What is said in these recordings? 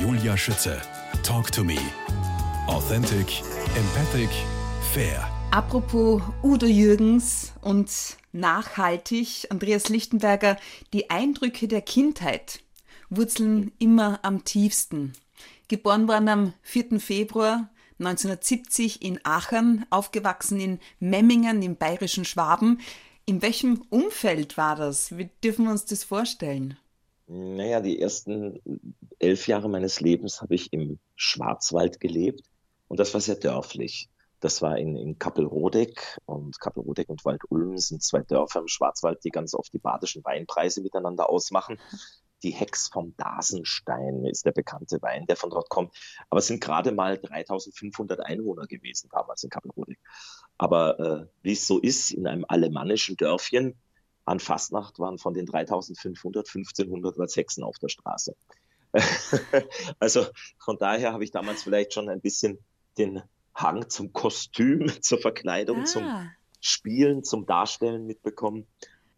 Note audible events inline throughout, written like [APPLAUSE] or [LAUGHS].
Julia Schütze. Talk to me. Authentic, empathic, fair. Apropos Udo Jürgens und nachhaltig, Andreas Lichtenberger, die Eindrücke der Kindheit wurzeln immer am tiefsten. Geboren worden am 4. Februar 1970 in Aachen, aufgewachsen in Memmingen im bayerischen Schwaben. In welchem Umfeld war das? Wie dürfen wir uns das vorstellen? Naja, die ersten elf Jahre meines Lebens habe ich im Schwarzwald gelebt und das war sehr dörflich. Das war in, in Kappelrodeck und Kappelrodeck und Waldulm sind zwei Dörfer im Schwarzwald, die ganz oft die badischen Weinpreise miteinander ausmachen. Die Hex vom Dasenstein ist der bekannte Wein, der von dort kommt. Aber es sind gerade mal 3500 Einwohner gewesen damals in Kappelrodeck. Aber äh, wie es so ist, in einem alemannischen Dörfchen an Fastnacht waren von den 3500 1500 Hexen auf der Straße. [LAUGHS] also von daher habe ich damals vielleicht schon ein bisschen den Hang zum Kostüm, [LAUGHS] zur Verkleidung, ah. zum Spielen, zum Darstellen mitbekommen.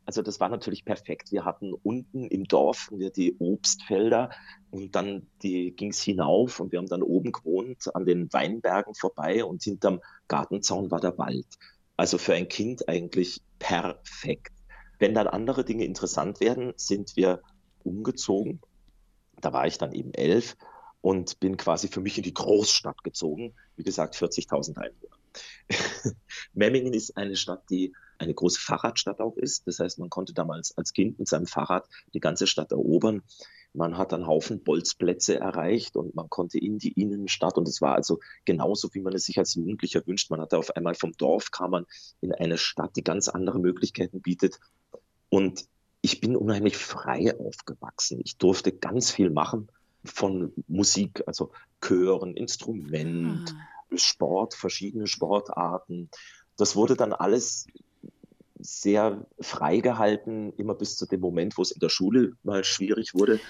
Also das war natürlich perfekt. Wir hatten unten im Dorf wir die Obstfelder und dann ging es hinauf und wir haben dann oben gewohnt an den Weinbergen vorbei und hinterm Gartenzaun war der Wald. Also für ein Kind eigentlich perfekt. Wenn dann andere Dinge interessant werden, sind wir umgezogen. Da war ich dann eben elf und bin quasi für mich in die Großstadt gezogen. Wie gesagt, 40.000 Einwohner. [LAUGHS] Memmingen ist eine Stadt, die eine große Fahrradstadt auch ist. Das heißt, man konnte damals als Kind mit seinem Fahrrad die ganze Stadt erobern. Man hat einen Haufen Bolzplätze erreicht und man konnte in die Innenstadt und es war also genauso, wie man es sich als Jugendlicher wünscht. Man hatte auf einmal vom Dorf kam man in eine Stadt, die ganz andere Möglichkeiten bietet. Und ich bin unheimlich frei aufgewachsen. Ich durfte ganz viel machen von Musik, also Chören, Instrument, ah. Sport, verschiedene Sportarten. Das wurde dann alles sehr frei gehalten, immer bis zu dem Moment, wo es in der Schule mal schwierig wurde.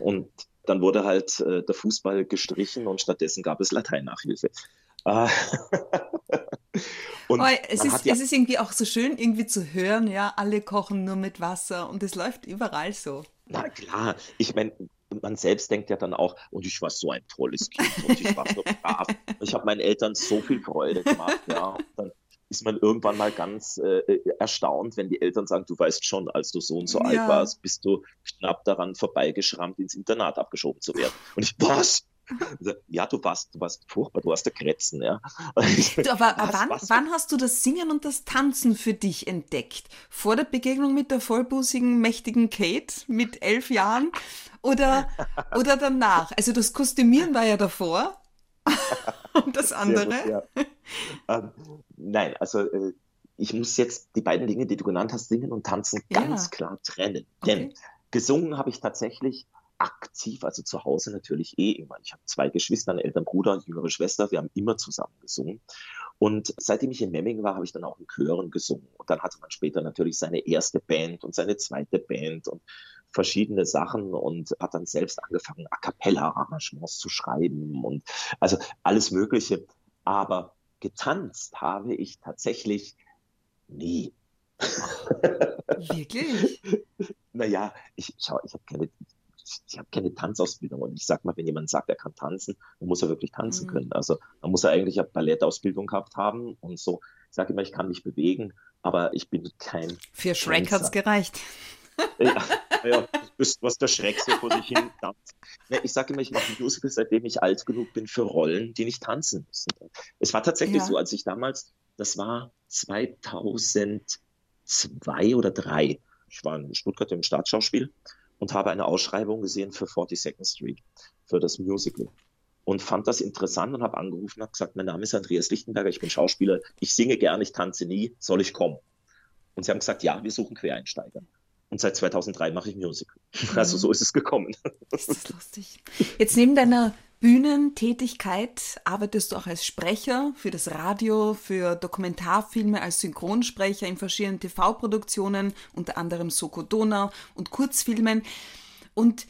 Und dann wurde halt äh, der Fußball gestrichen und stattdessen gab es Lateinnachhilfe. Äh, [LAUGHS] und oh, es, ist, ja es ist irgendwie auch so schön, irgendwie zu hören, ja, alle kochen nur mit Wasser und es läuft überall so. Na klar, ich meine, man selbst denkt ja dann auch, und ich war so ein tolles Kind und ich war so brav. Ich habe meinen Eltern so viel Freude gemacht, ja. Und dann ist man irgendwann mal ganz äh, erstaunt, wenn die Eltern sagen, du weißt schon, als du so und so ja. alt warst, bist du knapp daran vorbeigeschrammt, ins Internat abgeschoben zu werden. Und ich, was? Ja, du warst, du warst furchtbar, du hast der Kretzen, ja. Du, aber was, wann, was? wann hast du das Singen und das Tanzen für dich entdeckt? Vor der Begegnung mit der vollbusigen, mächtigen Kate mit elf Jahren oder, oder danach? Also das Kostümieren war ja davor. [LAUGHS] und das andere? Gut, ja. Nein, also äh, ich muss jetzt die beiden Dinge, die du genannt hast, Singen und Tanzen, ja. ganz klar trennen. Okay. Denn gesungen habe ich tatsächlich aktiv, also zu Hause natürlich eh immer. Ich habe zwei Geschwister, einen älteren Bruder und jüngere Schwester. Wir haben immer zusammen gesungen. Und seitdem ich in Memmingen war, habe ich dann auch in Chören gesungen. Und dann hatte man später natürlich seine erste Band und seine zweite Band und verschiedene Sachen und hat dann selbst angefangen, A cappella Arrangements zu schreiben und also alles Mögliche. Aber getanzt habe ich tatsächlich nie. [LAUGHS] Wirklich? naja, ich, schau, ich habe keine, ich habe keine Tanzausbildung und ich sag mal, wenn jemand sagt, er kann tanzen, dann muss er wirklich tanzen mhm. können. Also dann muss er eigentlich eine Ballettausbildung gehabt haben und so. Ich sage immer, ich kann mich bewegen, aber ich bin kein. Für Shrek hat es gereicht. [LAUGHS] ja, ja, du bist, was der Schreck so vor sich hin tanzt. Ich sage immer, ich mache Musicals, seitdem ich alt genug bin für Rollen, die nicht tanzen müssen. Es war tatsächlich ja. so, als ich damals, das war 2002 oder 2003, ich war in Stuttgart im Staatsschauspiel und habe eine Ausschreibung gesehen für 42nd Street, für das Musical. Und fand das interessant und habe angerufen und habe gesagt, mein Name ist Andreas Lichtenberger, ich bin Schauspieler, ich singe gern, ich tanze nie, soll ich kommen? Und sie haben gesagt, ja, wir suchen Quereinsteiger. Und seit 2003 mache ich Musical. Mhm. Also so ist es gekommen. Das ist lustig. Jetzt neben deiner Bühnentätigkeit arbeitest du auch als Sprecher für das Radio, für Dokumentarfilme, als Synchronsprecher in verschiedenen TV-Produktionen, unter anderem Soko Donau und Kurzfilmen. Und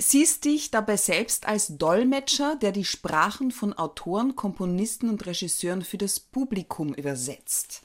siehst dich dabei selbst als Dolmetscher, der die Sprachen von Autoren, Komponisten und Regisseuren für das Publikum übersetzt.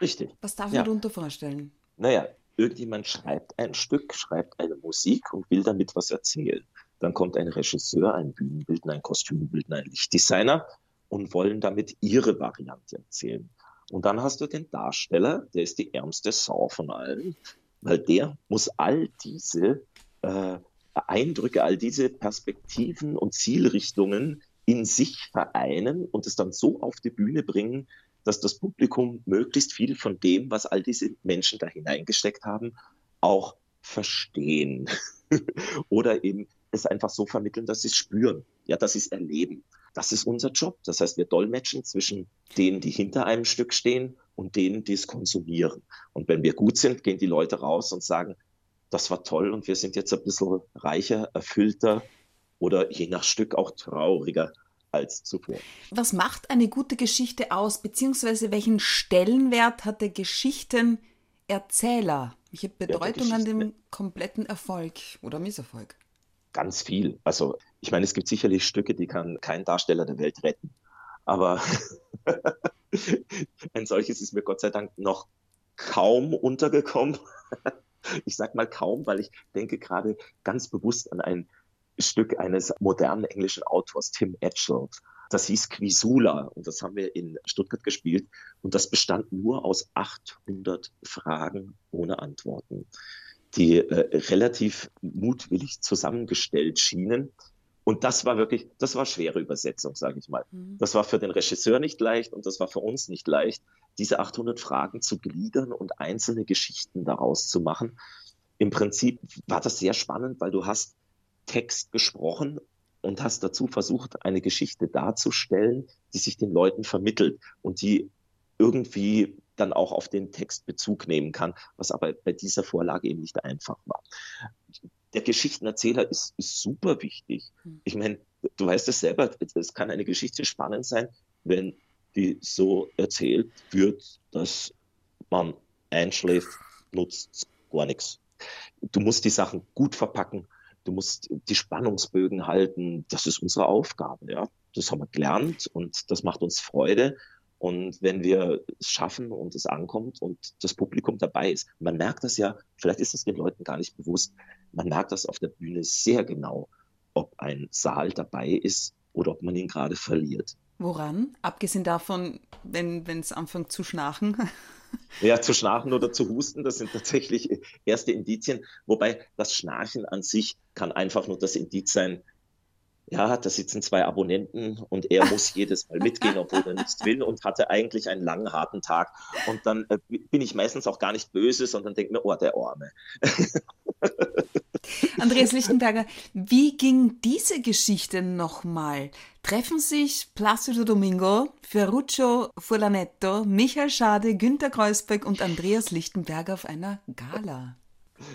Richtig. Was darf man ja. darunter vorstellen? Naja, irgendjemand schreibt ein Stück, schreibt eine Musik und will damit was erzählen. Dann kommt ein Regisseur, ein Bühnenbildner, ein Kostümbildner, ein Lichtdesigner und wollen damit ihre Variante erzählen. Und dann hast du den Darsteller, der ist die ärmste Sau von allen, weil der muss all diese äh, Eindrücke, all diese Perspektiven und Zielrichtungen in sich vereinen und es dann so auf die Bühne bringen, dass das Publikum möglichst viel von dem, was all diese Menschen da hineingesteckt haben, auch verstehen. [LAUGHS] Oder eben es einfach so vermitteln, dass sie es spüren, ja, dass sie es erleben. Das ist unser Job. Das heißt, wir dolmetschen zwischen denen, die hinter einem Stück stehen und denen, die es konsumieren. Und wenn wir gut sind, gehen die Leute raus und sagen, das war toll und wir sind jetzt ein bisschen reicher, erfüllter oder je nach Stück auch trauriger als zuvor. Was macht eine gute Geschichte aus, beziehungsweise welchen Stellenwert hat der Geschichtenerzähler? Welche Bedeutung ja, an dem kompletten Erfolg oder Misserfolg? Ganz viel. Also ich meine, es gibt sicherlich Stücke, die kann kein Darsteller der Welt retten. Aber [LAUGHS] ein solches ist mir Gott sei Dank noch kaum untergekommen. [LAUGHS] ich sage mal kaum, weil ich denke gerade ganz bewusst an ein Stück eines modernen englischen Autors, Tim Etchell. Das hieß Quisula und das haben wir in Stuttgart gespielt und das bestand nur aus 800 Fragen ohne Antworten, die äh, relativ mutwillig zusammengestellt schienen. Und das war wirklich, das war schwere Übersetzung, sage ich mal. Mhm. Das war für den Regisseur nicht leicht und das war für uns nicht leicht, diese 800 Fragen zu gliedern und einzelne Geschichten daraus zu machen. Im Prinzip war das sehr spannend, weil du hast Text gesprochen und hast dazu versucht, eine Geschichte darzustellen, die sich den Leuten vermittelt und die irgendwie dann auch auf den Text Bezug nehmen kann, was aber bei dieser Vorlage eben nicht einfach war. Der Geschichtenerzähler ist, ist super wichtig. Hm. Ich meine, du weißt es selber, es kann eine Geschichte spannend sein, wenn die so erzählt wird, dass man einschläft, nutzt gar nichts. Du musst die Sachen gut verpacken, du musst die Spannungsbögen halten. Das ist unsere Aufgabe, ja. Das haben wir gelernt und das macht uns Freude. Und wenn wir es schaffen und es ankommt und das Publikum dabei ist, man merkt das ja, vielleicht ist es den Leuten gar nicht bewusst, man merkt das auf der Bühne sehr genau, ob ein Saal dabei ist oder ob man ihn gerade verliert. Woran? Abgesehen davon, wenn es anfängt zu schnarchen? Ja, zu schnarchen oder zu husten, das sind tatsächlich erste Indizien. Wobei das Schnarchen an sich kann einfach nur das Indiz sein, ja, da sitzen zwei Abonnenten und er muss [LAUGHS] jedes Mal mitgehen, obwohl er nichts will und hatte eigentlich einen langen, harten Tag. Und dann äh, bin ich meistens auch gar nicht böse, sondern denke mir, oh, der Arme. Andreas Lichtenberger, wie ging diese Geschichte nochmal? Treffen sich Placido Domingo, Ferruccio Furlanetto, Michael Schade, Günter Kreuzberg und Andreas Lichtenberger auf einer Gala?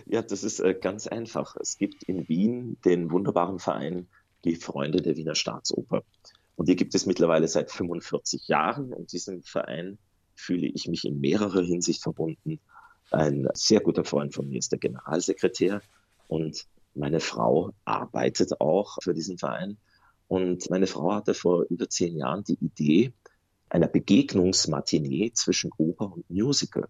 Ja, das ist äh, ganz einfach. Es gibt in Wien den wunderbaren Verein Die Freunde der Wiener Staatsoper. Und die gibt es mittlerweile seit 45 Jahren. Und diesem Verein fühle ich mich in mehrerer Hinsicht verbunden. Ein sehr guter Freund von mir ist der Generalsekretär und meine Frau arbeitet auch für diesen Verein. Und meine Frau hatte vor über zehn Jahren die Idee einer Begegnungsmatinee zwischen Oper und Musical.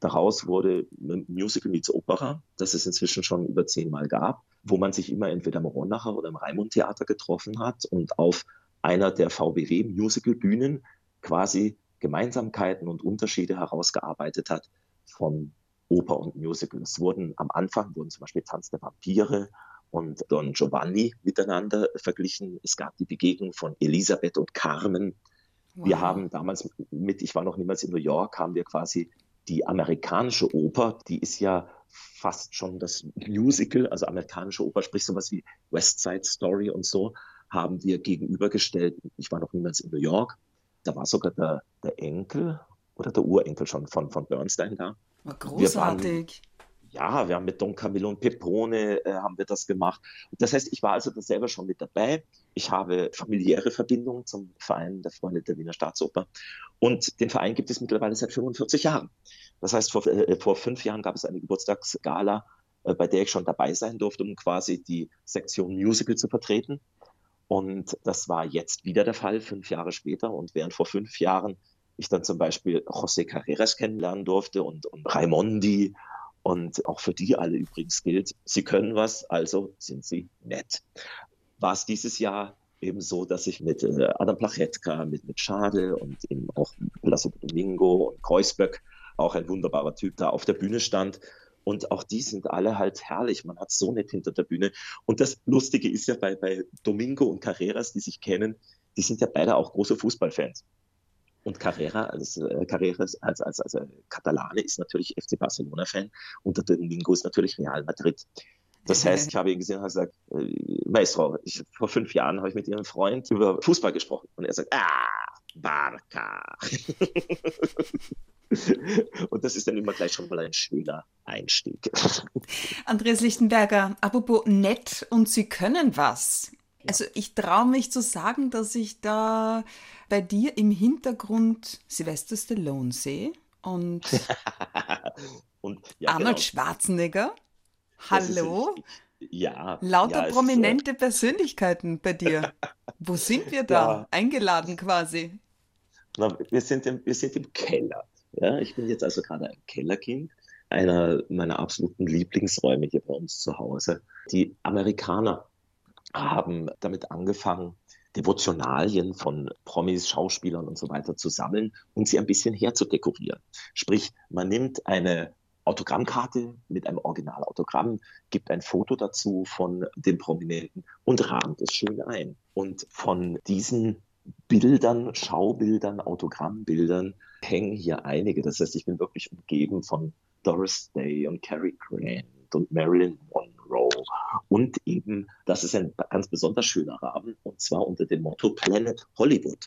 Daraus wurde Musical meets Opera, das es inzwischen schon über zehnmal gab, wo man sich immer entweder im Ronacher oder im Raimund Theater getroffen hat und auf einer der VBW Musical Bühnen quasi Gemeinsamkeiten und Unterschiede herausgearbeitet hat von Oper und Musical. Es wurden am Anfang wurden zum Beispiel Tanz der Vampire und Don Giovanni miteinander verglichen. Es gab die Begegnung von Elisabeth und Carmen. Wow. Wir haben damals mit, ich war noch niemals in New York, haben wir quasi die amerikanische Oper, die ist ja fast schon das Musical, also amerikanische Oper, sprich sowas wie West Side Story und so, haben wir gegenübergestellt. Ich war noch niemals in New York. Da war sogar der, der Enkel oder der Urenkel schon von, von Bernstein da. War großartig. ja, wir haben mit Don Camillo und Pepone äh, haben wir das gemacht. Das heißt, ich war also da selber schon mit dabei. Ich habe familiäre Verbindungen zum Verein der Freunde der Wiener Staatsoper. Und den Verein gibt es mittlerweile seit 45 Jahren. Das heißt, vor, äh, vor fünf Jahren gab es eine Geburtstagsgala, äh, bei der ich schon dabei sein durfte, um quasi die Sektion Musical zu vertreten. Und das war jetzt wieder der Fall, fünf Jahre später. Und während vor fünf Jahren ich dann zum Beispiel José Carreras kennenlernen durfte und, und Raimondi Und auch für die alle übrigens gilt, sie können was, also sind sie nett. War es dieses Jahr eben so, dass ich mit äh, Adam Plachetka, mit, mit Schade und eben auch Lasso Domingo und Kreuzberg, auch ein wunderbarer Typ, da auf der Bühne stand. Und auch die sind alle halt herrlich. Man hat so nett hinter der Bühne. Und das Lustige ist ja bei, bei Domingo und Carreras, die sich kennen, die sind ja beide auch große Fußballfans. Und Carrera als, äh, als, als, als, als Katalane ist natürlich FC Barcelona-Fan und der Domingo ist natürlich Real Madrid. Das heißt, ich [LAUGHS] habe ihn gesehen und habe gesagt, äh, Maestro, ich, vor fünf Jahren habe ich mit Ihrem Freund über Fußball gesprochen. Und er sagt, ah, Barca. [LAUGHS] und das ist dann immer gleich schon mal ein schöner Einstieg. [LAUGHS] Andreas Lichtenberger, apropos nett und Sie können was. Also ich traue mich zu sagen, dass ich da bei dir im Hintergrund Sylvester Stallone sehe und, [LAUGHS] und ja, Arnold genau. Schwarzenegger. Hallo? ja. Lauter ja, prominente so. Persönlichkeiten bei dir. [LAUGHS] Wo sind wir da? Ja. Eingeladen quasi. Na, wir, sind im, wir sind im Keller. Ja, ich bin jetzt also gerade ein Kellerkind, einer meiner absoluten Lieblingsräume hier bei uns zu Hause. Die Amerikaner haben damit angefangen, Devotionalien von Promis, Schauspielern und so weiter zu sammeln und sie ein bisschen herzudekorieren. Sprich, man nimmt eine Autogrammkarte mit einem Originalautogramm, gibt ein Foto dazu von dem Prominenten und rahmt es schön ein. Und von diesen Bildern, Schaubildern, Autogrammbildern hängen hier einige. Das heißt, ich bin wirklich umgeben von Doris Day und Cary Grant und Marilyn Monroe. Und eben, das ist ein ganz besonders schöner Rahmen, und zwar unter dem Motto Planet Hollywood.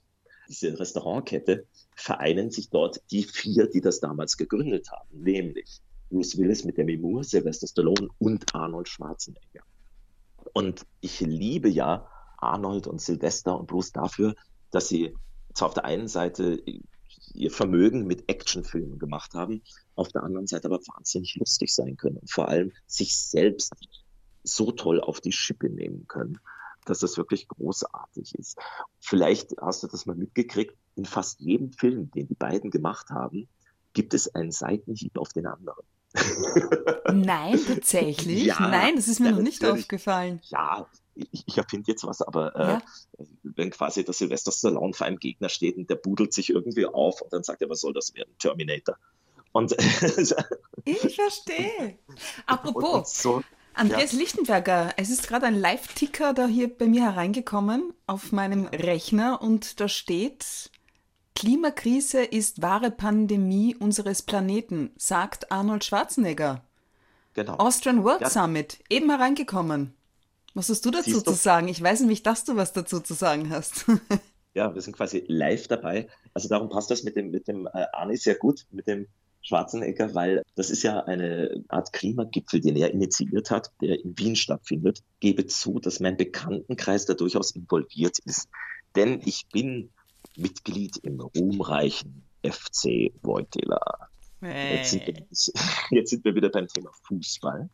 Diese Restaurantkette vereinen sich dort die vier, die das damals gegründet haben, nämlich Bruce Willis mit Demi Moore, Sylvester Stallone und Arnold Schwarzenegger. Und ich liebe ja Arnold und Sylvester und Bruce dafür, dass sie zwar auf der einen Seite ihr Vermögen mit Actionfilmen gemacht haben, auf der anderen Seite aber wahnsinnig lustig sein können und vor allem sich selbst so toll auf die Schippe nehmen können, dass das wirklich großartig ist. Vielleicht hast du das mal mitgekriegt, in fast jedem Film, den die beiden gemacht haben, gibt es einen Seitenhieb auf den anderen. [LAUGHS] Nein, tatsächlich. Ja, Nein, das ist mir ja, noch nicht aufgefallen. Ja, ich, ich erfinde jetzt was, aber äh, ja. wenn quasi der Sylvester Stallone vor einem Gegner steht und der budelt sich irgendwie auf und dann sagt er, was soll das werden? Terminator. Und ich verstehe. [LAUGHS] Apropos, und so, Andreas ja. Lichtenberger, es ist gerade ein Live-Ticker da hier bei mir hereingekommen auf meinem Rechner und da steht, Klimakrise ist wahre Pandemie unseres Planeten, sagt Arnold Schwarzenegger. Genau. Austrian World ja. Summit, eben hereingekommen. Was hast du dazu zu sagen? Ich weiß nämlich, dass du was dazu zu sagen hast. [LAUGHS] ja, wir sind quasi live dabei. Also darum passt das mit dem, mit dem äh, Arne sehr gut, mit dem Schwarzenegger, weil das ist ja eine Art Klimagipfel, den er initiiert hat, der in Wien stattfindet. Gebe zu, dass mein Bekanntenkreis da durchaus involviert ist. Denn ich bin Mitglied im ruhmreichen FC Voitila. Hey. Jetzt, sind wir, [LAUGHS] jetzt sind wir wieder beim Thema Fußball.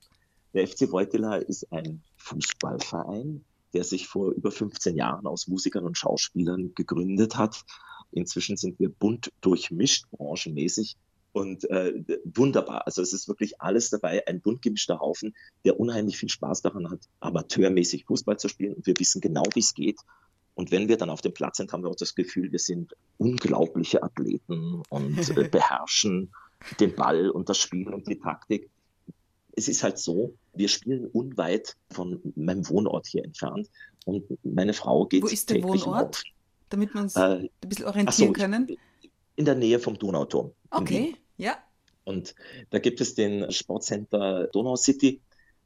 Der FC Voitila ist ein Fußballverein, der sich vor über 15 Jahren aus Musikern und Schauspielern gegründet hat. Inzwischen sind wir bunt durchmischt, branchenmäßig und äh, wunderbar. Also es ist wirklich alles dabei, ein bunt gemischter Haufen, der unheimlich viel Spaß daran hat, amateurmäßig Fußball zu spielen. Und wir wissen genau, wie es geht. Und wenn wir dann auf dem Platz sind, haben wir auch das Gefühl, wir sind unglaubliche Athleten und äh, [LAUGHS] beherrschen den Ball und das Spiel und die Taktik es ist halt so, wir spielen unweit von meinem Wohnort hier entfernt und meine Frau geht. Wo ist der Wohnort? Damit wir uns äh, ein bisschen orientieren so, können. In der Nähe vom Donauturm. Okay, ja. Und da gibt es den Sportcenter Donau City,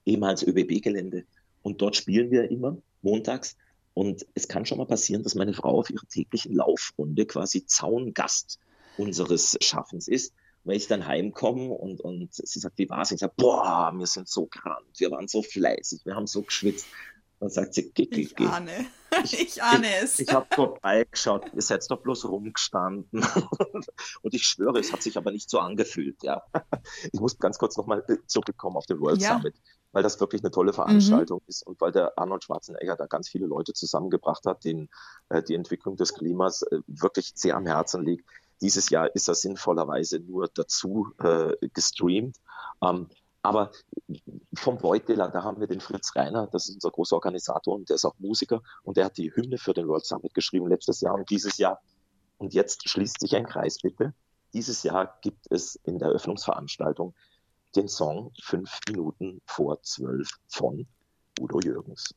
ehemals ÖBB-Gelände. Und dort spielen wir immer montags. Und es kann schon mal passieren, dass meine Frau auf ihrer täglichen Laufrunde quasi Zaungast unseres Schaffens ist wenn ich dann heimkomme und, und sie sagt, wie war's? Ich sage, boah, wir sind so gerannt, wir waren so fleißig, wir haben so geschwitzt. Dann sagt sie, geh, geh, ich geh. ahne, ich [LAUGHS] ahne es. Ich, ich habe vorbeigeschaut, ihr seid doch bloß rumgestanden. [LAUGHS] und ich schwöre, es hat sich aber nicht so angefühlt. Ja. Ich muss ganz kurz nochmal zurückkommen auf den World ja. Summit, weil das wirklich eine tolle Veranstaltung mhm. ist und weil der Arnold Schwarzenegger da ganz viele Leute zusammengebracht hat, denen äh, die Entwicklung des Klimas äh, wirklich sehr am Herzen liegt. Dieses Jahr ist er sinnvollerweise nur dazu äh, gestreamt. Ähm, Aber vom Beuteler, da haben wir den Fritz Reiner, das ist unser großer Organisator und der ist auch Musiker und der hat die Hymne für den World Summit geschrieben letztes Jahr und dieses Jahr. Und jetzt schließt sich ein Kreis bitte. Dieses Jahr gibt es in der Eröffnungsveranstaltung den Song Fünf Minuten vor zwölf von Udo Jürgens.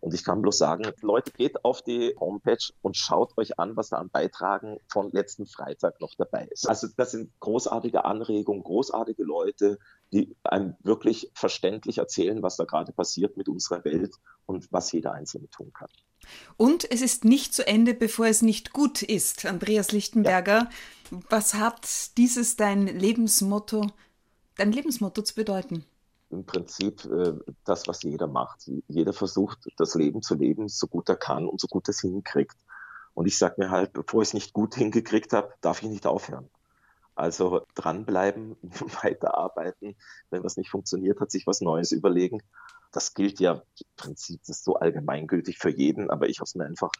Und ich kann bloß sagen, Leute, geht auf die Homepage und schaut euch an, was da an Beitragen von letzten Freitag noch dabei ist. Also das sind großartige Anregungen, großartige Leute, die einem wirklich verständlich erzählen, was da gerade passiert mit unserer Welt und was jeder Einzelne tun kann. Und es ist nicht zu Ende, bevor es nicht gut ist. Andreas Lichtenberger, ja. was hat dieses dein Lebensmotto, dein Lebensmotto zu bedeuten? Im Prinzip äh, das, was jeder macht. Jeder versucht, das Leben zu leben, so gut er kann und so gut es hinkriegt. Und ich sage mir halt, bevor ich es nicht gut hingekriegt habe, darf ich nicht aufhören. Also dranbleiben, [LAUGHS] weiterarbeiten. Wenn was nicht funktioniert, hat sich was Neues überlegen. Das gilt ja im Prinzip, das ist so allgemeingültig für jeden, aber ich habe es mir einfach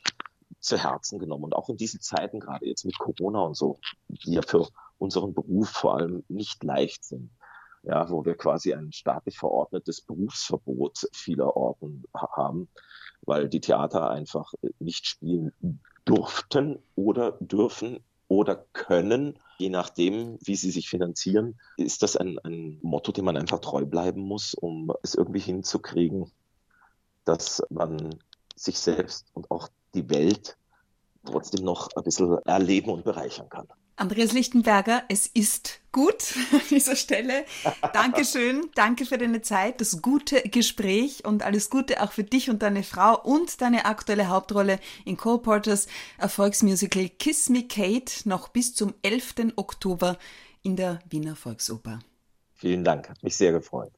zu Herzen genommen. Und auch in diesen Zeiten, gerade jetzt mit Corona und so, die ja für unseren Beruf vor allem nicht leicht sind ja, wo wir quasi ein staatlich verordnetes Berufsverbot vieler Orten haben, weil die Theater einfach nicht spielen durften oder dürfen oder können, je nachdem, wie sie sich finanzieren, ist das ein, ein Motto, dem man einfach treu bleiben muss, um es irgendwie hinzukriegen, dass man sich selbst und auch die Welt trotzdem noch ein bisschen erleben und bereichern kann. Andreas Lichtenberger, es ist gut an dieser Stelle. Dankeschön, danke für deine Zeit, das gute Gespräch und alles Gute auch für dich und deine Frau und deine aktuelle Hauptrolle in Cole Porters Erfolgsmusical Kiss Me Kate noch bis zum 11. Oktober in der Wiener Volksoper. Vielen Dank, hat mich sehr gefreut.